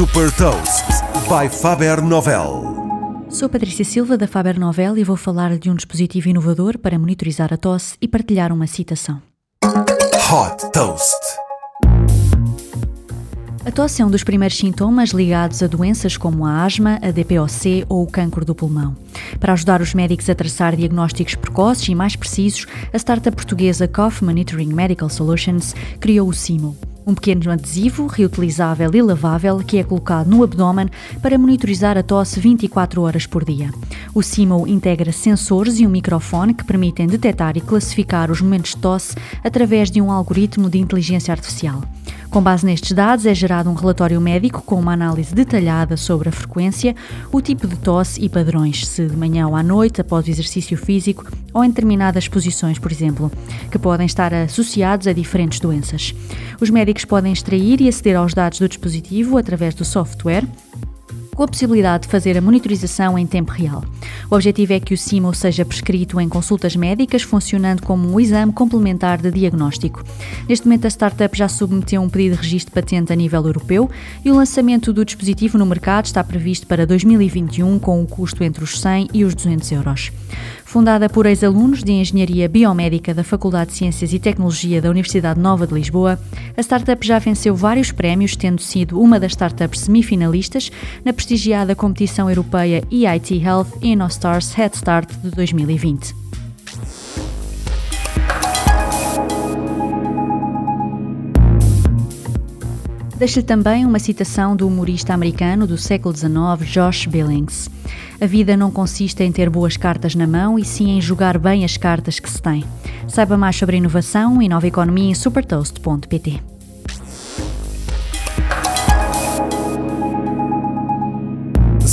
Super Toast by Faber Novel. Sou Patrícia Silva da Faber Novel e vou falar de um dispositivo inovador para monitorizar a tosse e partilhar uma citação. Hot Toast. A tosse é um dos primeiros sintomas ligados a doenças como a asma, a DPOC ou o cancro do pulmão. Para ajudar os médicos a traçar diagnósticos precoces e mais precisos, a startup portuguesa Cough Monitoring Medical Solutions criou o SIMO, um pequeno adesivo reutilizável e lavável que é colocado no abdômen para monitorizar a tosse 24 horas por dia. O SIMO integra sensores e um microfone que permitem detectar e classificar os momentos de tosse através de um algoritmo de inteligência artificial. Com base nestes dados, é gerado um relatório médico com uma análise detalhada sobre a frequência, o tipo de tosse e padrões, se de manhã ou à noite, após o exercício físico ou em determinadas posições, por exemplo, que podem estar associados a diferentes doenças. Os médicos podem extrair e aceder aos dados do dispositivo através do software com a possibilidade de fazer a monitorização em tempo real. O objetivo é que o SIMO seja prescrito em consultas médicas, funcionando como um exame complementar de diagnóstico. Neste momento, a startup já submeteu um pedido de registro de patente a nível europeu e o lançamento do dispositivo no mercado está previsto para 2021, com um custo entre os 100 e os 200 euros. Fundada por ex-alunos de Engenharia Biomédica da Faculdade de Ciências e Tecnologia da Universidade Nova de Lisboa, a startup já venceu vários prémios, tendo sido uma das startups semifinalistas na prestigiada competição europeia EIT Health InnoStars Head Start de 2020. Deixo-lhe também uma citação do humorista americano do século XIX, Josh Billings. A vida não consiste em ter boas cartas na mão e sim em jogar bem as cartas que se tem. Saiba mais sobre inovação e nova economia em supertoast.pt.